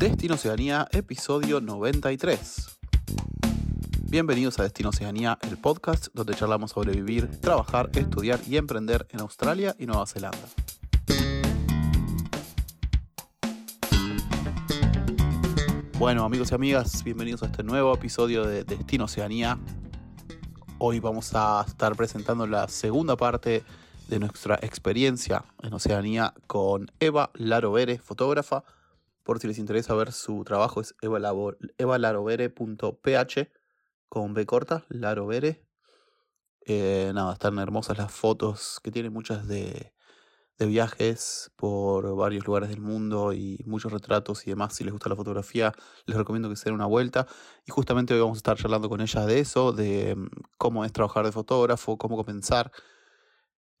Destino Oceanía, episodio 93. Bienvenidos a Destino Oceanía, el podcast donde charlamos sobre vivir, trabajar, estudiar y emprender en Australia y Nueva Zelanda. Bueno, amigos y amigas, bienvenidos a este nuevo episodio de Destino Oceanía. Hoy vamos a estar presentando la segunda parte de nuestra experiencia en Oceanía con Eva Larovere, fotógrafa. Por si les interesa ver su trabajo, es evalarovere.ph con B corta, Larovere. Eh, nada, están hermosas las fotos que tiene muchas de, de viajes por varios lugares del mundo y muchos retratos y demás. Si les gusta la fotografía, les recomiendo que se den una vuelta. Y justamente hoy vamos a estar charlando con ella de eso, de mm, cómo es trabajar de fotógrafo, cómo comenzar,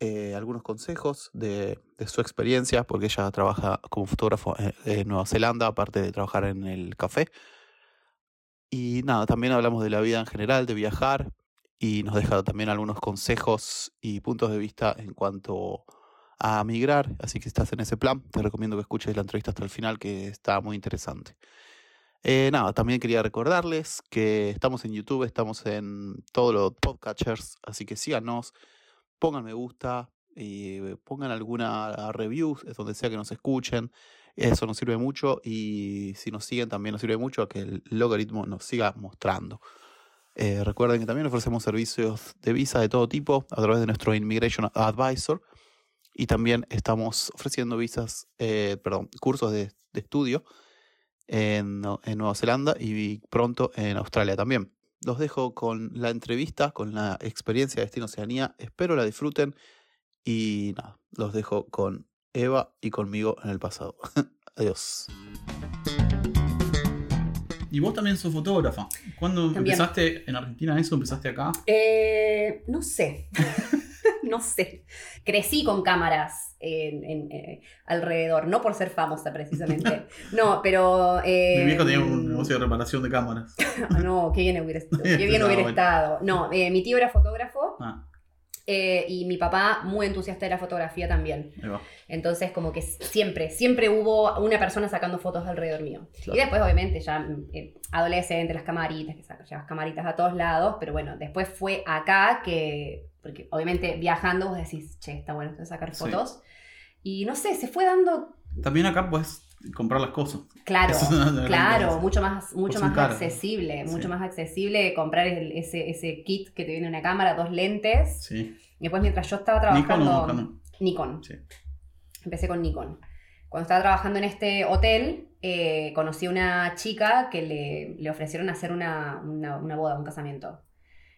eh, algunos consejos de, de, su experiencia, porque ella trabaja como fotógrafo en, en, Nueva Zelanda, aparte de trabajar en el café. Y nada, también hablamos de la vida en general, de viajar, y nos deja también algunos consejos y puntos de vista en cuanto a migrar. Así que si estás en ese plan, te recomiendo que escuches la entrevista hasta el final, que está muy interesante. Eh, nada, también quería recordarles que estamos en YouTube, estamos en todos los podcatchers, así que síganos pongan me gusta y pongan alguna review, es donde sea que nos escuchen. Eso nos sirve mucho y si nos siguen también nos sirve mucho a que el logaritmo nos siga mostrando. Eh, recuerden que también ofrecemos servicios de visa de todo tipo a través de nuestro Immigration Advisor y también estamos ofreciendo visas, eh, perdón, cursos de, de estudio en Nueva Zelanda y pronto en Australia también los dejo con la entrevista, con la experiencia de Destino Oceanía. Espero la disfruten y nada, los dejo con Eva y conmigo en el pasado. Adiós. Y vos también sos fotógrafa. ¿Cuándo también. empezaste en Argentina eso? ¿Empezaste acá? Eh, no sé. no sé. Crecí con cámaras en, en, eh, alrededor, no por ser famosa precisamente. No, pero. Eh, Mi viejo tenía un negocio de reparación de cámaras. no, qué bien hubiera, qué bien hubiera estado. No, eh, mi tío era fotógrafo. Ah. Eh, y mi papá muy entusiasta de la fotografía también. Entonces, como que siempre, siempre hubo una persona sacando fotos alrededor mío. Claro. Y después, obviamente, ya eh, adolescente, las camaritas, que sacas llevas camaritas a todos lados, pero bueno, después fue acá que, porque obviamente viajando vos decís, che, está bueno sacar fotos. Sí. Y no sé, se fue dando... También acá pues comprar las cosas. Claro, claro, mucho más, mucho más accesible, mucho más accesible comprar el, ese, ese kit que te viene una cámara, dos lentes. Sí. Y después mientras yo estaba trabajando... Nikon. Nikon. Sí. Empecé con Nikon. Cuando estaba trabajando en este hotel, eh, conocí a una chica que le, le ofrecieron hacer una, una, una boda, un casamiento.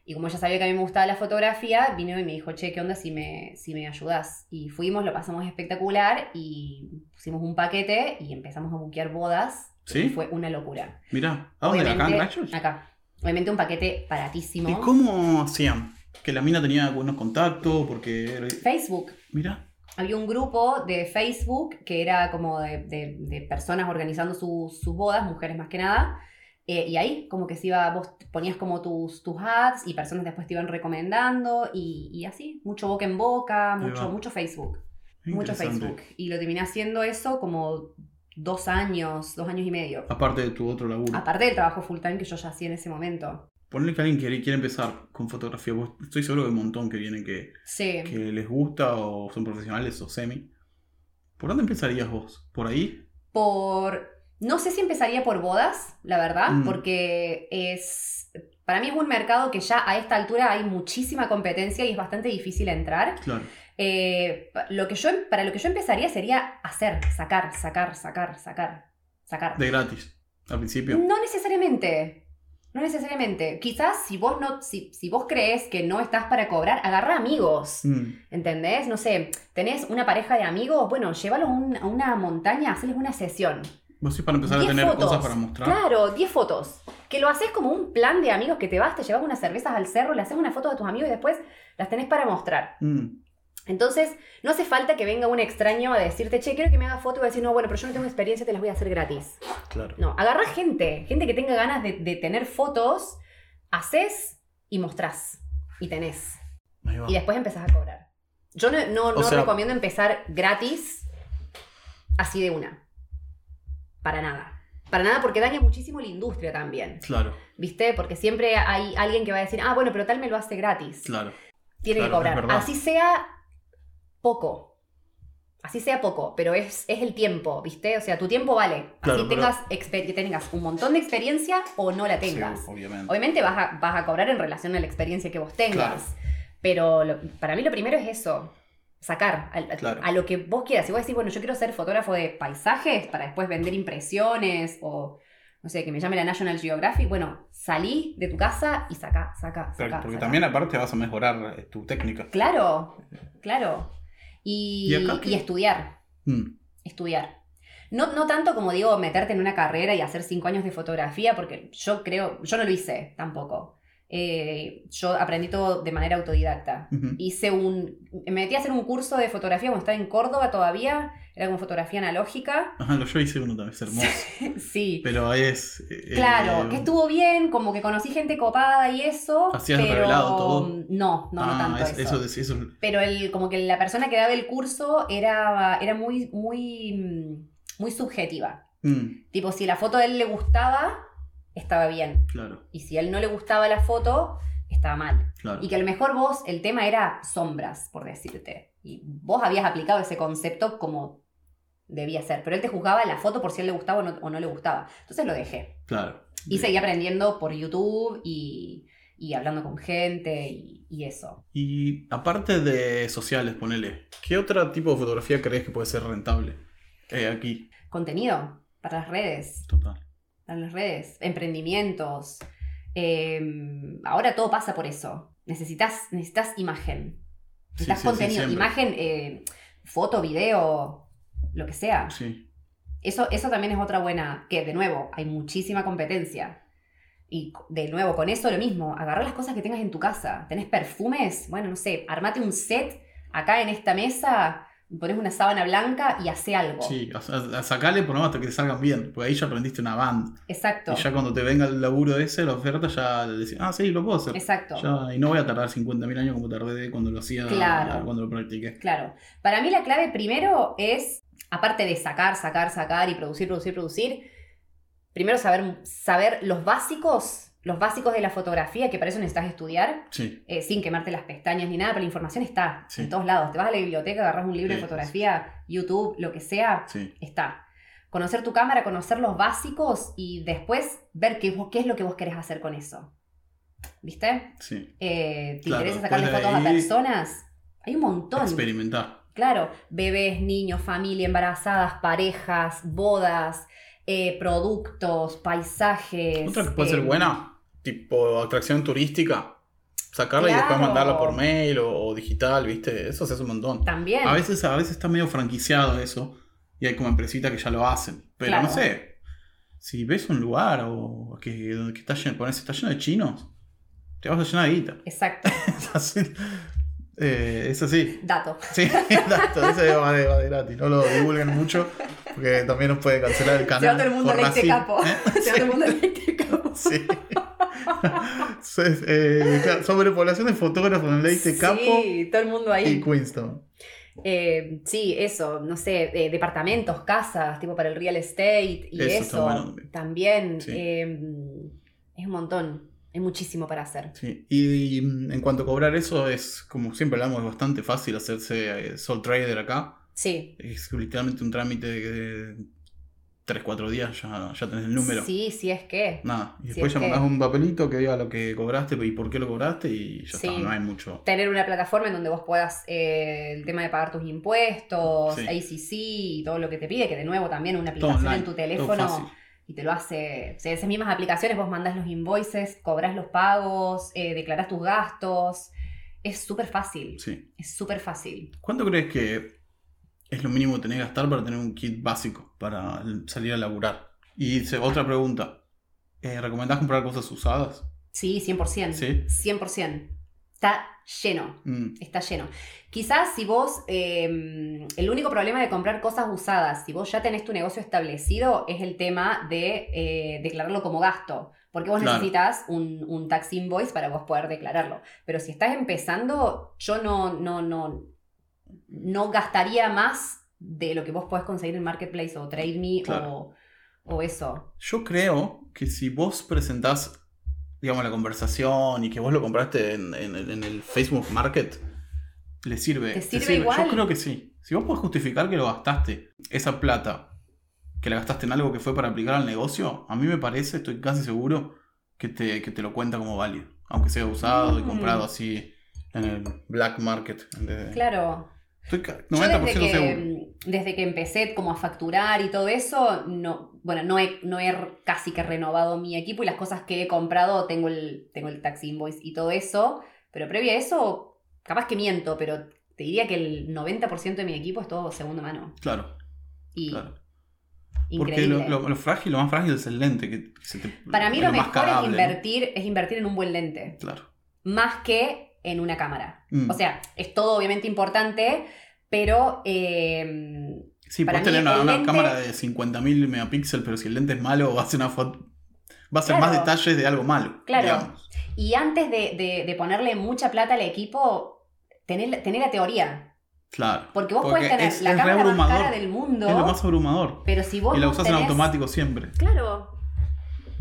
Y como ella sabía que a mí me gustaba la fotografía, vino y me dijo, che, ¿qué onda si me, si me ayudas? Y fuimos, lo pasamos espectacular y pusimos un paquete y empezamos a buquear bodas. ¿Sí? Y fue una locura. Mira, ¿a dónde? ¿Acá en Rayos? Acá. Obviamente un paquete baratísimo. ¿Y cómo hacían? ¿Que la mina tenía buenos contactos? Porque... Facebook. Mira. Había un grupo de Facebook que era como de, de, de personas organizando sus, sus bodas, mujeres más que nada eh, y ahí como que se iba, vos ponías como tus, tus ads y personas después te iban recomendando y, y así, mucho boca en boca, mucho, mucho Facebook. Mucho Facebook. Y lo terminé haciendo eso como dos años, dos años y medio. Aparte de tu otro laburo. Aparte del trabajo full time que yo ya hacía en ese momento. Ponle que alguien quiere, quiere empezar con fotografía. Estoy seguro que hay un montón que vienen que, sí. que les gusta o son profesionales o semi. ¿Por dónde empezarías vos? ¿Por ahí? Por no sé si empezaría por bodas, la verdad, mm. porque es. Para mí es un mercado que ya a esta altura hay muchísima competencia y es bastante difícil entrar. Claro. Eh, lo que yo, para lo que yo empezaría sería hacer, sacar, sacar, sacar, sacar, sacar. De gratis, al principio. No necesariamente. No necesariamente. Quizás si vos no, si, si vos crees que no estás para cobrar, agarra amigos. Mm. ¿Entendés? No sé, tenés una pareja de amigos, bueno, llévalos a, un, a una montaña, hacerles una sesión. ¿Vos sí para empezar a tener fotos. cosas para mostrar? Claro, 10 fotos. Que lo haces como un plan de amigos que te vas, te llevas unas cervezas al cerro, le haces una foto a tus amigos y después las tenés para mostrar. Mm. Entonces, no hace falta que venga un extraño a decirte, che, quiero que me haga foto y voy a decir, no, bueno, pero yo no tengo experiencia, te las voy a hacer gratis. Claro. No, agarra gente, gente que tenga ganas de, de tener fotos, haces y mostrás. Y tenés. Y después empezás a cobrar. Yo no, no, no sea... recomiendo empezar gratis así de una. Para nada. Para nada, porque daña muchísimo la industria también. Claro. ¿Viste? Porque siempre hay alguien que va a decir, ah, bueno, pero tal me lo hace gratis. Claro. Tiene que cobrar. Así sea poco. Así sea poco, pero es, es el tiempo, ¿viste? O sea, tu tiempo vale. Así tengas, que tengas un montón de experiencia o no la tengas. obviamente. Obviamente vas a, vas a cobrar en relación a la experiencia que vos tengas. Pero para mí lo primero es eso sacar a, lo que vos quieras. Si vos decís, bueno, yo quiero ser fotógrafo de paisajes para después vender impresiones o, no sé, que me llame la National Geographic, bueno, salí de tu casa y saca, saca, saca. porque también aparte vas a mejorar eh, tu técnica. Claro, claro. Y, estudiar. Mm. Estudiar. No, no tanto como digo, meterte en una carrera y hacer cinco años de fotografía, porque yo creo, yo no lo hice tampoco. Eh, yo aprendí todo de manera autodidacta. Hice un. Me metí a hacer un curso de fotografía cuando estaba en Córdoba todavía. Era como fotografía analógica. Ajá, yo hice uno también, es hermoso. sí. Pero es. Eh, claro, que estuvo bien, como que conocí gente copada y eso. ¿Hacías pero... revelado todo? No, no, no ah, tanto. eso. Eso, Pero el, como que la persona que daba el curso era, era muy, muy, muy subjetiva. Mm. Tipo, si la foto de él le gustaba, estaba bien. Claro. Y si a él no le gustaba la foto, estaba mal. Y que a lo mejor vos, el tema era sombras, por decirte. Y vos habías aplicado ese concepto como debía ser. Pero él te juzgaba la foto por si a él le gustaba o no, le gustaba. Entonces lo dejé. Claro. Y seguí aprendiendo por YouTube y, hablando con gente y, eso. Y aparte de sociales, ponele, ¿qué otro tipo de fotografía crees que puede ser rentable eh, aquí? Contenido para las redes. Total en las redes, emprendimientos. Em, ahora todo pasa por eso. Necesitas, necesitas imagen. Necesitas contenido, imagen, eh, foto, video, lo que sea. Eso, eso también es otra buena, que de nuevo, hay muchísima competencia. Y de nuevo, con eso lo mismo, agarrar las cosas que tengas en tu casa. ¿Tenés perfumes? Bueno, no sé, armate un set acá en esta mesa pones una sábana blanca y hace algo. Sí, a, sacarle por lo menos hasta que te salgan bien, porque ahí ya aprendiste una band. Exacto. Y ya cuando te venga el laburo ese, la oferta, ya le decís, ah, sí, lo puedo hacer. Exacto. y no voy a tardar 50.000 años como tardé cuando lo hacía, claro. cuando lo practiqué. Claro. Para mí la clave primero es, aparte de sacar, sacar, sacar y producir, producir, producir, primero saber, saber los básicos los básicos de la fotografía, que para eso necesitas estudiar, eh, sin quemarte las pestañas ni nada, pero la información está en todos lados. Te vas a la biblioteca, agarras un libro de fotografía, YouTube, lo que sea, está. Conocer tu cámara, conocer los básicos y después ver qué, qué es lo que vos querés hacer con eso. ¿Viste? Sí. Eh, ¿Te interesa sacarle fotos a personas? Hay un montón. Experimentar. Claro, bebés, niños, familia, embarazadas, parejas, bodas, eh, productos, paisajes. Otra que puede ser buena, tipo atracción turística, sacarla y después mandarla por mail o, digital, ¿viste? Eso se hace un montón. También. A veces, a veces está medio franquiciado eso y hay como empresitas que ya lo hacen. Pero no sé, si ves un lugar o que, que está, lleno, está lleno de chinos, te vas a llenar de guita. Exacto. Eh, es así. Dato. Sí, dato. Ese va de, va de gratis. No lo divulguen mucho porque también nos puede cancelar el canal. Se va todo el mundo leite capo. ¿eh? Se va todo el mundo leite capo. Sí. Eh, sobrepoblación de fotógrafos en Leite Capo. Sí, todo el mundo ahí. Y Queenstown. Eh, sí, eso, no sé, departamentos, casas, tipo para el real estate y eso. también. Em, es un montón. Hay muchísimo para hacer. Sí. Y, en cuanto a cobrar eso, es como siempre hablamos, es bastante fácil hacerse eh, Soul Trader acá. Sí. Es literalmente un trámite de 3, 4 días ya, ya tenés el número. Sí, sí es que. Nada, y después ya mandás un papelito que diga lo que cobraste y por qué lo cobraste y ya está, no hay mucho. Tener una plataforma en donde vos puedas, eh, el tema de pagar tus impuestos, ACC y todo lo que te pide, que de nuevo también una aplicación en tu teléfono y te lo hace. O sea, esas mismas aplicaciones vos mandás los invoices, cobras los pagos, eh, declaras tus gastos. Es súper fácil. Sí. Es súper fácil. ¿Cuánto crees que es lo mínimo que tenés que gastar para tener un kit básico para salir a laburar. Y otra pregunta, eh, ¿recomendás comprar cosas usadas? Sí, 100%. ¿Sí? 100%. Está lleno. Mm. Está lleno. Quizás si vos, em, el único problema de comprar cosas usadas, si vos ya tenés tu negocio establecido, es el tema de eh, declararlo como gasto. Porque vos necesitas un, un, tax invoice para vos poder declararlo. Pero si estás empezando, yo no, no, no, no gastaría más de lo que vos podés conseguir en Marketplace o TradeMe o, o eso. Yo creo que si vos presentás, digamos, la conversación y que vos lo compraste en, el Facebook Market, le sirve. ¿Te sirve, igual? Yo creo que sí. Si vos podés justificar que lo gastaste, esa plata, que la gastaste en algo que fue para aplicar al negocio, a mí me parece, estoy casi seguro, que te, te lo cuenta como válido. Aunque sea usado y comprado mm. así en el black market. Claro. Estoy 90% desde que, Desde que empecé como a facturar y todo eso, no, bueno, no he, no he casi que renovado mi equipo y las cosas que he comprado, tengo el, tengo el tax invoice y todo eso, pero previo a eso, capaz que miento, pero te diría que el 90% de mi equipo es todo segunda mano. Claro. Y Porque lo, frágil, lo más frágil es el lente. Que Para mí lo, mejor es invertir, es invertir en un buen lente. Claro. Más que en una cámara. Mm. O sea, es todo obviamente importante, pero... Eh, sí, puedes tener una, cámara de 50.000 megapíxeles, pero si el lente es malo, va a ser una foto... Va a ser más detalles de algo malo. Claro. Y antes de, ponerle mucha plata al equipo, tener, tener la teoría. Claro. Porque vos puedes tener la cámara más cara del mundo. Es lo más abrumador. Pero si vos. Y la usas en automático siempre. Claro.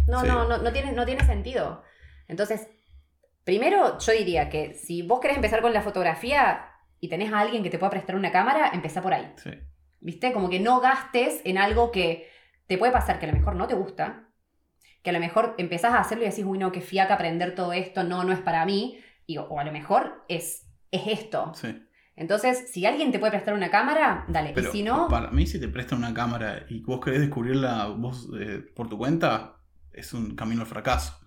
No, no, no, no tiene, no tiene sentido. Entonces, Primero, yo diría que si vos querés empezar con la fotografía y tenés a alguien que te pueda prestar una cámara, empezá por ahí. Sí. ¿Viste? Como que no gastes en algo que te puede pasar que a lo mejor no te gusta, que a lo mejor empezás a hacerlo y decís, uy, no, qué fiaca aprender todo esto, no, no es para mí, y, o a lo mejor es, es esto. Sí. Entonces, si alguien te puede prestar una cámara, dale. y si no. Para mí, si te prestan una cámara y vos querés descubrirla vos eh, por tu cuenta, es un camino al fracaso.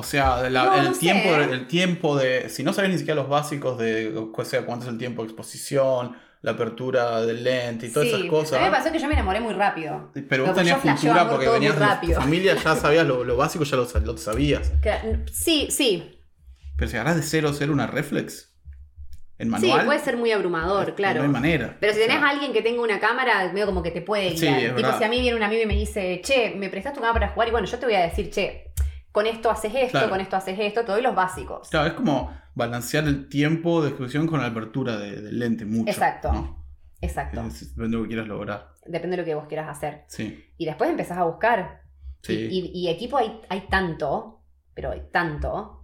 O sea, el, tiempo, el tiempo de. Si no sabes ni siquiera los básicos de o sea, cuánto es el tiempo de exposición, la apertura del lente y todas esas cosas. A mí me pasó que yo me enamoré muy rápido. Pero vos tenías cultura porque venías de tu familia, ya sabías lo, básico, ya lo, lo, sabías. Sí, sí. Pero si agarras de cero cero una reflex. En manual, sí, puede ser muy abrumador, claro. No hay manera. Pero si tenés a alguien que tenga una cámara, medio como que te puede guiar. Sí, tipo, si a mí viene un amigo y me dice, che, me prestás tu cámara para jugar, y bueno, yo te voy a decir, che, con esto haces esto, con esto haces esto, todos los básicos. Claro, es como balancear el tiempo de exposición con la apertura del lente mucho. Exacto. Exacto. depende de lo que quieras lograr. Depende de lo que vos quieras hacer. Sí. Y después empezás a buscar. Sí. Y, equipo hay, hay tanto, pero hay tanto.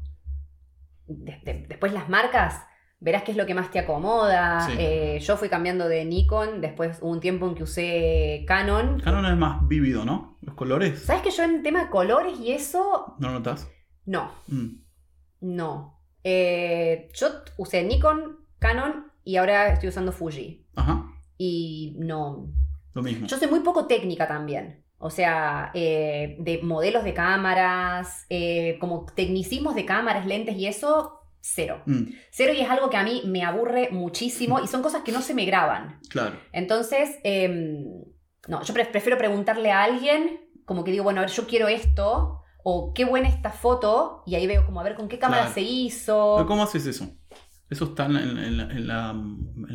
después las marcas verás qué es lo que más te acomoda. Eh, yo fui cambiando de Nikon, después hubo un tiempo en que usé Canon. Canon es más vívido, ¿no? Los colores. ¿Sabes que yo en tema de colores y eso... ¿No notas? No. Mm. No. Eh, yo usé Nikon, Canon y ahora estoy usando Fuji. Ajá. Y no... Lo mismo. Yo soy muy poco técnica también. O sea, eh, de modelos de cámaras, como tecnicismos de cámaras, lentes y eso, cero. Mm. Cero y es algo que a mí me aburre muchísimo y son cosas que no se me graban. Claro. Entonces, em, no, yo prefiero preguntarle a alguien, como que digo, bueno, a ver, yo quiero esto, o qué buena esta foto, y ahí veo como a ver con qué cámara se hizo. ¿Pero cómo haces eso? ¿Eso está en, la,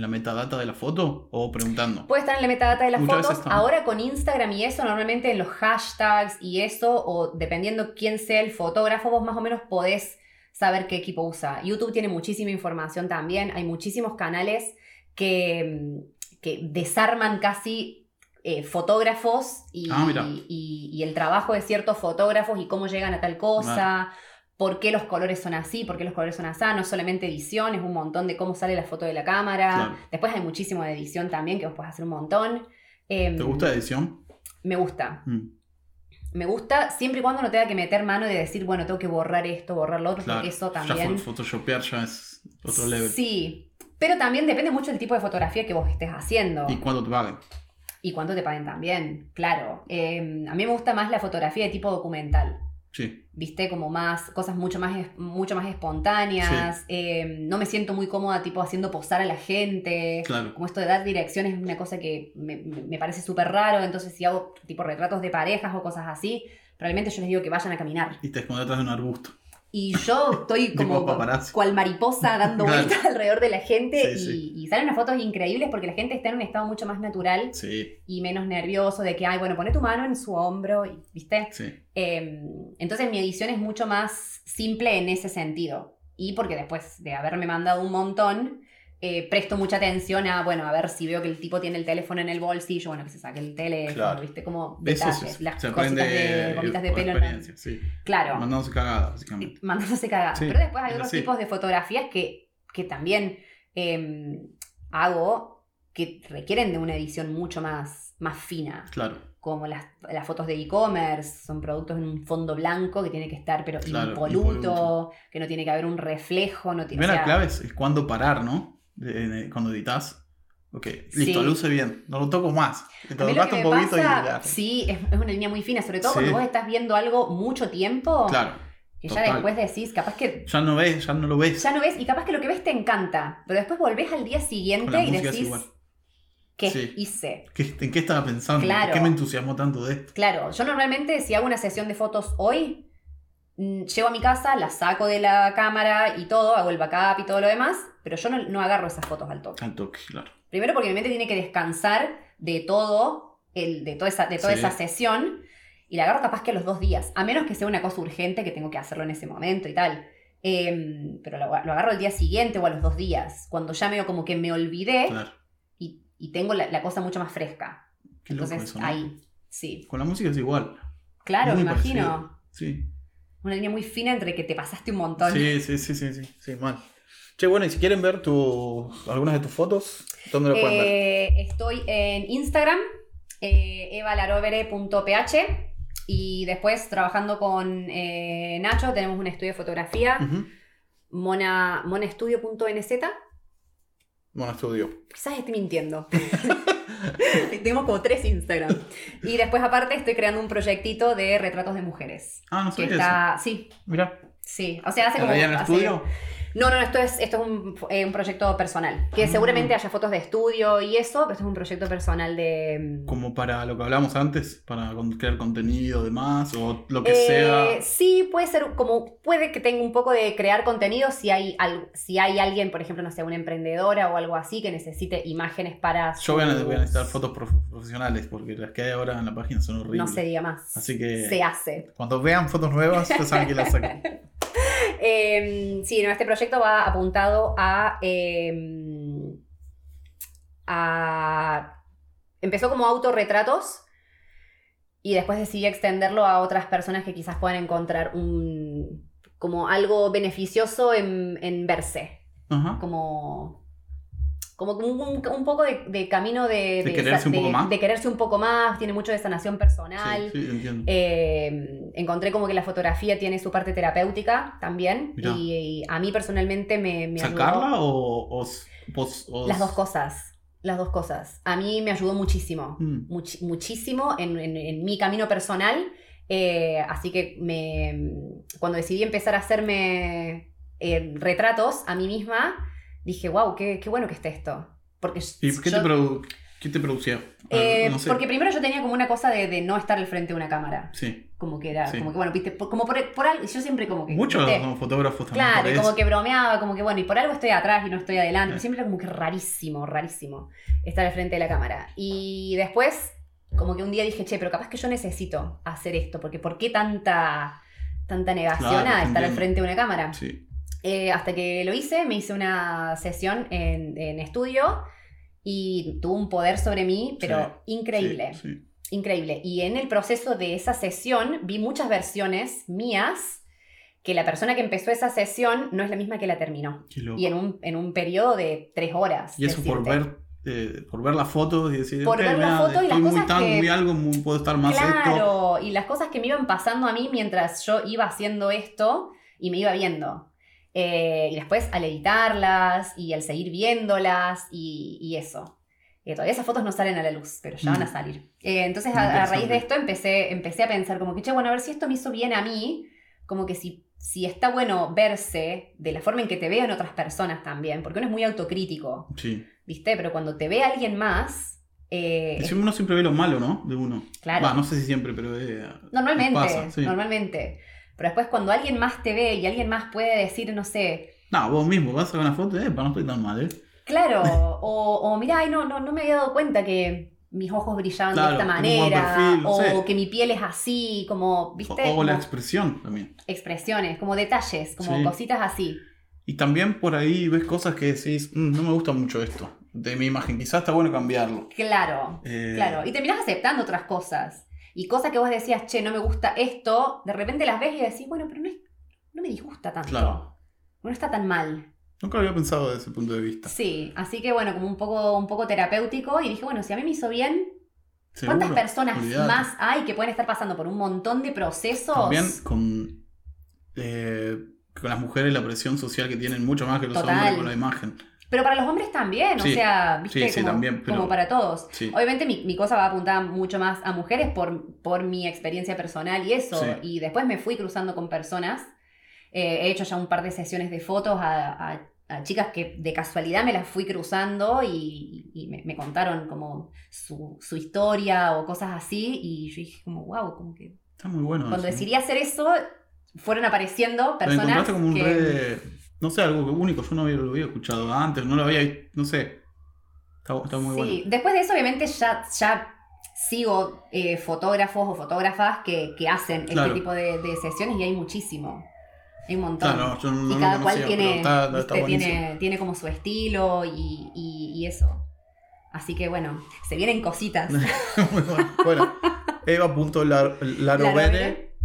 metadata de la foto o preguntando? Puede estar en la metadata de la foto. Ahora con Instagram y eso, normalmente en los hashtags y eso, o dependiendo quién sea el fotógrafo, vos más o menos podés saber qué equipo usa. YouTube tiene muchísima información también, hay muchísimos canales que, mm, que desarman casi eh, fotógrafos ah, y, el trabajo de ciertos fotógrafos y cómo llegan a tal cosa. por qué los colores son así, por qué los colores son así, no solamente edición, es un montón de cómo sale la foto de la cámara. Después hay muchísimo de edición también, que vos podés hacer un montón. Em, ¿Te gusta edición? Me gusta. Mm me gusta siempre y cuando no tenga que meter mano de decir, bueno, tengo que borrar esto, borrar lo otro, porque eso también. Ya photoshopear ya es otro level. Sí, pero también depende mucho del tipo de fotografía que vos estés haciendo. Y cuánto te paguen. Y cuánto te paguen también, claro. Em, a mí me gusta más la fotografía de tipo documental. Sí. Viste, como más, cosas mucho más, mucho más espontáneas. Em, no me siento muy cómoda, tipo, haciendo posar a la gente. Claro. Como esto de dar direcciones es una cosa que me, me parece súper raro. Entonces, si hago tipo retratos de parejas o cosas así, probablemente yo les digo que vayan a caminar. Y te escondes detrás de un arbusto. Y yo estoy como cual mariposa dando vueltas alrededor de la gente y, salen unas fotos increíbles porque la gente está en un estado mucho más natural y menos nervioso de que, ay, bueno, pone tu mano en su hombro, ¿viste? Em, entonces mi edición es mucho más simple en ese sentido. Y porque después de haberme mandado un montón, eh, presto mucha atención a, bueno, a ver si veo que el tipo tiene el teléfono en el bolsillo, bueno, que se saque el teléfono, ¿viste? Como detalles, las cositas de gomitas de pelo. En sí. Claro. Mandándose cagadas, básicamente. Mandándose cagadas. Pero después hay otros tipos de fotografías que, que también em, hago que requieren de una edición mucho más, más fina. Claro. Como las, las fotos de e-commerce, son productos en un fondo blanco que tiene que estar pero impoluto, que no tiene que haber un reflejo. No tiene, la clave es cuándo parar, ¿no? Cuando editas. Ok, listo, luce bien, no lo toco más. Te tocaste un poquito y ya. Sí, es, una línea muy fina, sobre todo cuando vos estás viendo algo mucho tiempo. Claro. Y ya después decís, capaz que. Ya no ves, ya no lo ves. Ya no ves, y capaz que lo que ves te encanta. Pero después volvés al día siguiente y decís. ¿Qué hice? ¿En qué estaba pensando? ¿Qué me entusiasmó tanto de esto? Claro, yo normalmente si hago una sesión de fotos hoy, llego a mi casa, la saco de la cámara y todo, hago el backup y todo lo demás, pero yo no, agarro esas fotos al toque. Al toque, claro. Primero porque mi mente tiene que descansar de todo, el, de toda, esa, de toda esa sesión, y la agarro capaz que a los dos días, a menos que sea una cosa urgente que tengo que hacerlo en ese momento y tal. Em, pero lo, agarro el día siguiente o a los dos días, cuando ya medio como que me olvidé y, tengo la, cosa mucho más fresca. Entonces, ahí, sí. Con la música es igual. Claro, me imagino. Sí. Una línea muy fina entre que te pasaste un montón. Sí, sí, sí, sí, sí, sí mal. Che, bueno, y si quieren ver tu, algunas de tus fotos, ¿dónde lo pueden ver? Eh, estoy en Instagram, eh, evalarovere.ph y después trabajando con eh, Nacho, tenemos un estudio de fotografía, mona, monaestudio.nz. Monaestudio. Quizás estoy mintiendo. Tenemos como tres Instagram. Y después aparte estoy creando un proyectito de retratos de mujeres. Ah, no sé que está... Sí. Mira. Sí, o sea, hace como... en el estudio? No, no, esto es, esto es un, eh, un proyecto personal. Que mm. seguramente haya fotos de estudio y eso, pero esto es un proyecto personal de. Mm, como para lo que hablamos antes, para crear contenido, demás, o lo que sea. Eh, sí, puede ser como. Puede que tenga un poco de crear contenido si hay, si hay alguien, por ejemplo, no sé, una emprendedora o algo así que necesite imágenes para. Yo voy a, necesitar fotos profesionales porque las que hay ahora en la página son horribles. No sería más. Así que. Se hace. Cuando vean fotos nuevas, ya saben que las sacan. Em, sí, no, este proyecto va apuntado em, a, Empezó como autorretratos y después decidí extenderlo a otras personas que quizás puedan encontrar un, como algo beneficioso en, verse. Como como un, poco de, camino de, de, quererse un poco más. De quererse un poco más, tiene mucho de sanación personal. Sí, entiendo. Eh, encontré como que la fotografía tiene su parte terapéutica también. Y, a mí personalmente me, me ¿Sacarla o, Las dos cosas. Las dos cosas. A mí me ayudó muchísimo. Mm. muchísimo en, mi camino personal. Eh, así que me, cuando decidí empezar a hacerme eh, retratos a mí misma, dije, wow, qué, qué bueno que esté esto. Porque ¿Y qué, te producía? Eh, porque primero yo tenía como una cosa de, de, no estar al frente de una cámara. Sí. Como que era, como que bueno, viste, como por, por algo, yo siempre como que... Muchos fotógrafos también. Claro, como que bromeaba, como que bueno, y por algo estoy atrás y no estoy adelante. Siempre era como que rarísimo, rarísimo estar al frente de la cámara. Y después, como que un día dije, che, pero capaz que yo necesito hacer esto, porque ¿por qué tanta, tanta negación a estar al frente de una cámara? Sí. Eh, hasta que lo hice, me hice una sesión en, estudio y tuvo un poder sobre mí, pero increíble. Increíble. Y en el proceso de esa sesión vi muchas versiones mías que la persona que empezó esa sesión no es la misma que la terminó. Y en un, en un periodo de tres horas. Y eso por ver eh, por ver las fotos y decir, por ver las fotos y las cosas que... muy algo, puedo estar más claro, y las cosas que me iban pasando a mí mientras yo iba haciendo esto y me iba viendo. Eh, y después al editarlas y al seguir viéndolas y, eso. Eh, todavía esas fotos no salen a la luz, pero ya van a mm. salir. Eh, entonces a, raíz de esto empecé, empecé a pensar como que, che, bueno, a ver si esto me hizo bien a mí, como que si, si está bueno verse de la forma en que te vean otras personas también, porque uno es muy autocrítico. Sí. ¿Viste? Pero cuando te ve alguien más... uno siempre ve lo malo, ¿no? De uno. Claro. no sé si siempre, pero... normalmente, normalmente. Pero después cuando alguien más te ve y alguien más puede decir, no sé... No, vos mismo vas a una foto, eh, no estoy tan mal, ¿eh? Claro, o, o mirá, ay, no, no, no me había dado cuenta que mis ojos brillaban de esta manera, o que mi piel es así, como, ¿viste? O, la expresión también. Expresiones, como detalles, como cositas así. Y también por ahí ves cosas que decís, mm, no me gusta mucho esto de mi imagen, quizás está bueno cambiarlo. Claro, eh, claro. Y terminás aceptando otras cosas. Y cosas que vos decías, che, no me gusta esto, de repente las ves y decís, bueno, pero no, no me disgusta tanto. Claro. No está tan mal. Nunca había pensado desde ese punto de vista. Sí, así que bueno, como un poco, un poco terapéutico y dije, bueno, si a mí me hizo bien, ¿cuántas personas más hay que pueden estar pasando por un montón de procesos? También con, eh, con las mujeres la presión social que tienen mucho más que los hombres con la imagen. Pero para los hombres también, o sea, ¿viste? Sí, como, también, como, para todos. Obviamente mi, mi, cosa va a apuntar mucho más a mujeres por, por mi experiencia personal y eso. Y después me fui cruzando con personas. Eh, he hecho ya un par de sesiones de fotos a chicas que de casualidad me las fui cruzando y, me, contaron como su, historia o cosas así y yo dije como, wow, como que... Está muy bueno. Cuando decidí hacer eso, fueron apareciendo personas como un que... no sé, algo único, yo no había, lo había escuchado antes, no lo había, no sé. Está, muy bueno. Sí, después de eso obviamente ya, ya sigo eh, fotógrafos o fotógrafas que, hacen este tipo de, de sesiones y hay muchísimo. Hay un montón. y cada cual tiene, tiene, tiene, como su estilo y, y, eso. Así que bueno, se vienen cositas. bueno, eva.larovere.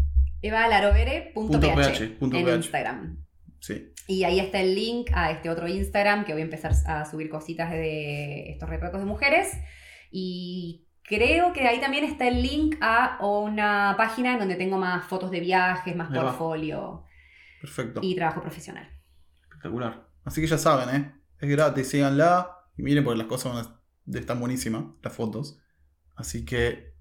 Eva.larovere.ph en Instagram. Sí. Y ahí está el link a este otro Instagram que voy a empezar a subir cositas de estos retratos de mujeres. Y creo que ahí también está el link a una página en donde tengo más fotos de viajes, más portfolio. Perfecto. Y trabajo profesional. Espectacular. Así que ya saben, ¿eh? Es gratis, síganla. Y miren, porque las cosas están buenísimas, las fotos. Así que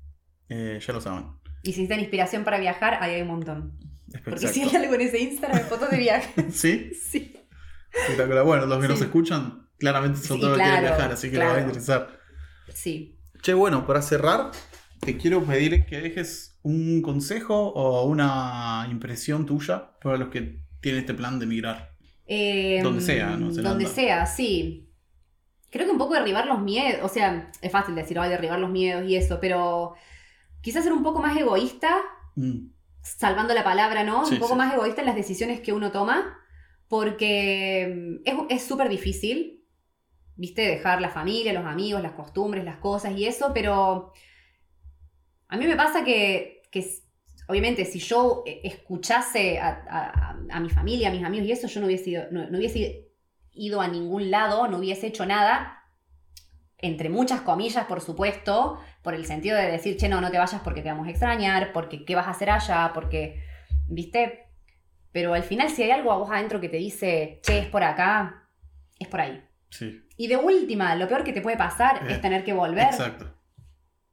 eh, ya lo saben. Y si necesitan inspiración para viajar, ahí hay un montón. Porque si hay algo en ese Instagram fotos de viaje. ¿Sí? Sí. Espectacular. Bueno, los que nos escuchan, claramente son todos los que quieren viajar, así que les va a interesar. Sí. Che, bueno, para cerrar, te quiero pedir que dejes un consejo o una impresión tuya para los que tienen este plan de migrar. Em, donde sea, ¿no? Donde sea, sí. Creo que un poco derribar los miedos, o sea, es fácil decir, ay, derribar los miedos y eso, pero quizás ser un poco más egoísta, mm. Salvando la palabra, ¿no? un poco más egoísta en las decisiones que uno toma, porque es súper difícil, ¿viste? Dejar la familia, los amigos, las costumbres, las cosas y eso, pero a mí me pasa que, obviamente, si yo escuchase a, mi familia, a mis amigos y eso, yo no hubiese, ido, no, hubiese ido a ningún lado, no hubiese hecho nada, entre muchas comillas, por supuesto, por el sentido de decir, che, no, no te vayas porque te vamos a extrañar, porque qué vas a hacer allá, porque, ¿viste? Pero al final, si hay algo a vos adentro que te dice, che, es por acá, es por ahí. Sí. Y de última, lo peor que te puede pasar es eh, tener que volver. Exacto.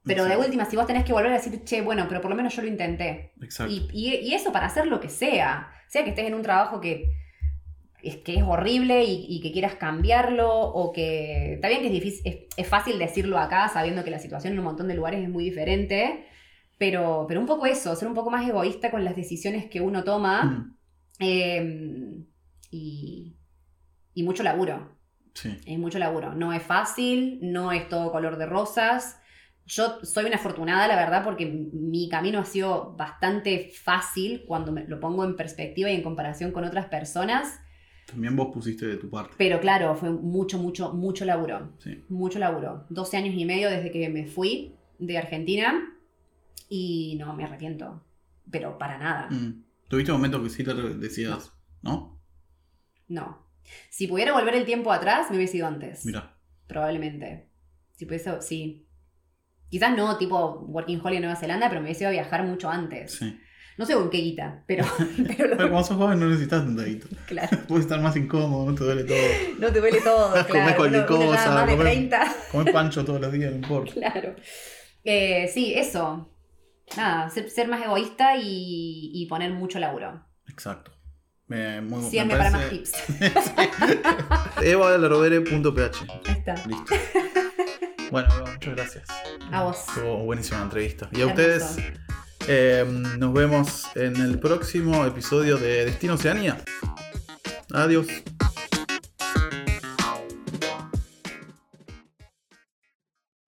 Pero de última, si vos tenés que volver a decir, che, bueno, pero por lo menos yo lo intenté. Exacto. Y, eso para hacer lo que sea. Sea que estés en un trabajo que es, que es horrible y, que quieras cambiarlo, o que. Está bien que es, difícil, es, fácil decirlo acá, sabiendo que la situación en un montón de lugares es muy diferente. Pero, pero un poco eso, ser un poco más egoísta con las decisiones que uno toma. Mm. Em, y, y mucho laburo. Sí. Es mucho laburo. No es fácil, no es todo color de rosas. Yo soy una afortunada, la verdad, porque mi camino ha sido bastante fácil cuando me lo pongo en perspectiva y en comparación con otras personas. También vos pusiste de tu parte. Pero claro, fue mucho, mucho, mucho laburo. Sí. Mucho laburo. 12 años y medio desde que me fui de Argentina y no me arrepiento. Pero para nada. Mm. ¿Tuviste un momento que sí te decías, no? No. Si pudiera volver el tiempo atrás, me hubiese ido antes. Mira. Probablemente. Si pudiese, sí. Quizás no tipo Working Holiday en Nueva Zelanda, pero me hubiese ido a viajar mucho antes. Sí. No sé con qué guita, pero. Pero, lo... pero como sos joven no necesitas tanta guita. Claro. Puedes estar más incómodo, no te duele todo. No te duele todo, claro. Comes cualquier cosa. Pancho todos los días, no importa. Claro. Eh, sí, eso. Nada, ser, más egoísta y, y, poner mucho laburo. Exacto. Me, muy, Siempre para más tips. Eva de la Ahí está. Listo. Bueno, muchas gracias. A vos. Estuvo buenísima entrevista. Y a ustedes, eh, nos vemos en el próximo episodio de Destino Oceanía. Adiós.